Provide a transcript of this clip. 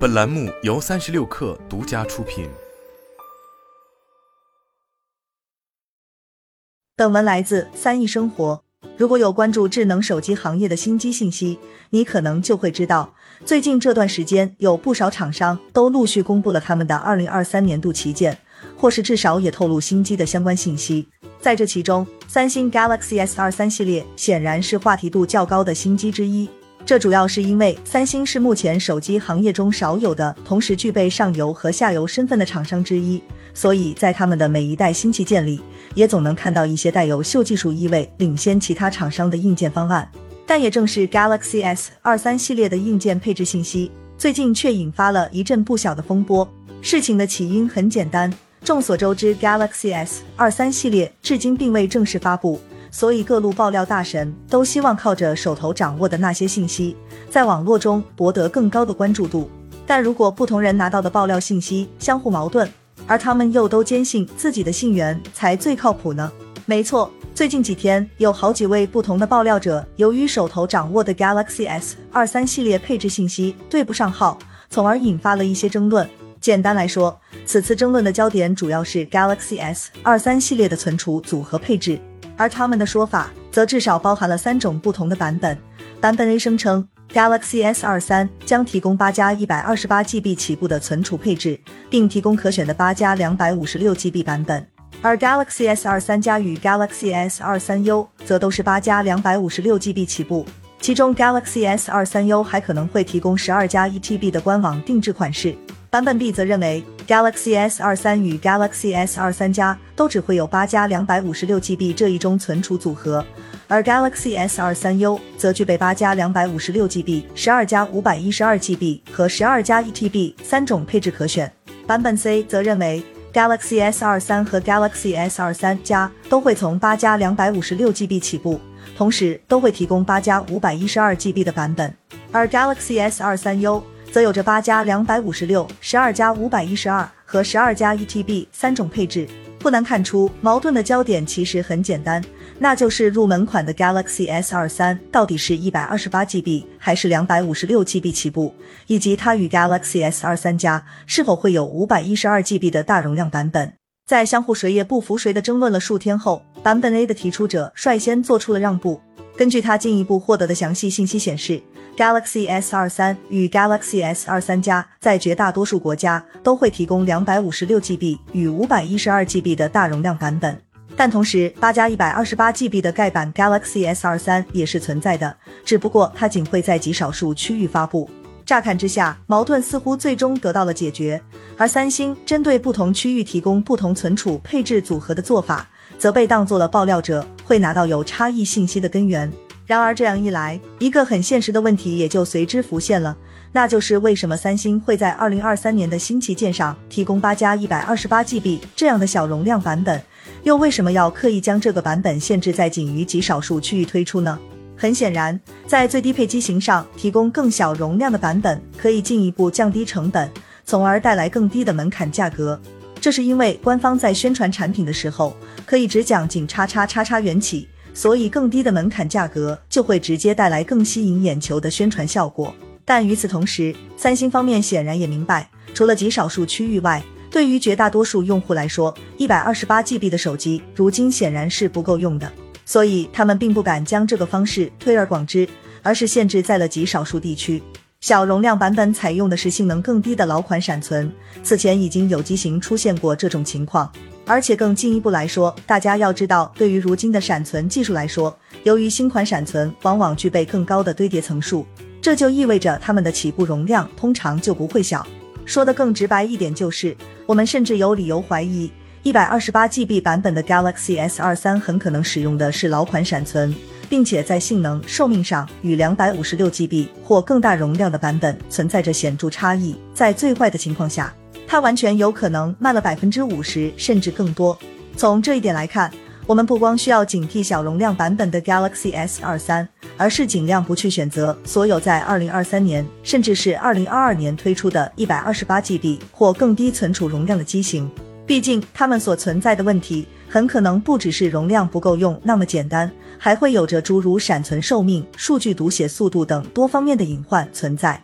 本栏目由三十六氪独家出品。本文来自三亿生活。如果有关注智能手机行业的新机信息，你可能就会知道，最近这段时间有不少厂商都陆续公布了他们的二零二三年度旗舰，或是至少也透露新机的相关信息。在这其中，三星 Galaxy S 二三系列显然是话题度较高的新机之一。这主要是因为三星是目前手机行业中少有的同时具备上游和下游身份的厂商之一，所以在他们的每一代新旗舰里，也总能看到一些带有秀技术意味、领先其他厂商的硬件方案。但也正是 Galaxy S 二三系列的硬件配置信息，最近却引发了一阵不小的风波。事情的起因很简单，众所周知，Galaxy S 二三系列至今并未正式发布。所以，各路爆料大神都希望靠着手头掌握的那些信息，在网络中博得更高的关注度。但如果不同人拿到的爆料信息相互矛盾，而他们又都坚信自己的信源才最靠谱呢？没错，最近几天有好几位不同的爆料者，由于手头掌握的 Galaxy S 二三系列配置信息对不上号，从而引发了一些争论。简单来说，此次争论的焦点主要是 Galaxy S 二三系列的存储组合配置。而他们的说法则至少包含了三种不同的版本。版本 A 声称，Galaxy S 二三将提供八加一百二十八 GB 起步的存储配置，并提供可选的八加两百五十六 GB 版本。而 Galaxy S 二三加与 Galaxy S 二三 U 则都是八加两百五十六 GB 起步，其中 Galaxy S 二三 U 还可能会提供十二加一 TB 的官网定制款式。版本 B 则认为，Galaxy S 二三与 Galaxy S 二三加都只会有八加两百五十六 GB 这一中存储组合，而 Galaxy S 二三 U 则具备八加两百五十六 GB、十二加五百一十二 GB 和十二加一 TB 三种配置可选。版本 C 则认为，Galaxy S 二三和 Galaxy S 二三加都会从八加两百五十六 GB 起步，同时都会提供八加五百一十二 GB 的版本，而 Galaxy S 二三 U。则有着八加两百五十六、十二加五百一十二和十二加一 TB 三种配置。不难看出，矛盾的焦点其实很简单，那就是入门款的 Galaxy S 二三到底是一百二十八 GB 还是两百五十六 GB 起步，以及它与 Galaxy S 二三加是否会有五百一十二 GB 的大容量版本。在相互谁也不服谁的争论了数天后，版本 A 的提出者率先做出了让步。根据他进一步获得的详细信息显示，Galaxy S 二三与 Galaxy S 二三加在绝大多数国家都会提供两百五十六 GB 与五百一十二 GB 的大容量版本，但同时八加一百二十八 GB 的盖版 Galaxy S 二三也是存在的，只不过它仅会在极少数区域发布。乍看之下，矛盾似乎最终得到了解决，而三星针对不同区域提供不同存储配置组合的做法。则被当做了爆料者会拿到有差异信息的根源。然而这样一来，一个很现实的问题也就随之浮现了，那就是为什么三星会在二零二三年的新旗舰上提供八加一百二十八 GB 这样的小容量版本，又为什么要刻意将这个版本限制在仅于极少数区域推出呢？很显然，在最低配机型上提供更小容量的版本，可以进一步降低成本，从而带来更低的门槛价格。这是因为官方在宣传产品的时候，可以只讲仅叉叉叉叉缘起，所以更低的门槛价格就会直接带来更吸引眼球的宣传效果。但与此同时，三星方面显然也明白，除了极少数区域外，对于绝大多数用户来说，一百二十八 GB 的手机如今显然是不够用的，所以他们并不敢将这个方式推而广之，而是限制在了极少数地区。小容量版本采用的是性能更低的老款闪存，此前已经有机型出现过这种情况。而且更进一步来说，大家要知道，对于如今的闪存技术来说，由于新款闪存往往具备更高的堆叠层数，这就意味着它们的起步容量通常就不会小。说的更直白一点，就是我们甚至有理由怀疑，一百二十八 GB 版本的 Galaxy S 二三很可能使用的是老款闪存。并且在性能、寿命上与两百五十六 GB 或更大容量的版本存在着显著差异。在最坏的情况下，它完全有可能慢了百分之五十甚至更多。从这一点来看，我们不光需要警惕小容量版本的 Galaxy S 二三，而是尽量不去选择所有在二零二三年甚至是二零二二年推出的一百二十八 GB 或更低存储容量的机型。毕竟，它们所存在的问题。很可能不只是容量不够用那么简单，还会有着诸如闪存寿命、数据读写速度等多方面的隐患存在。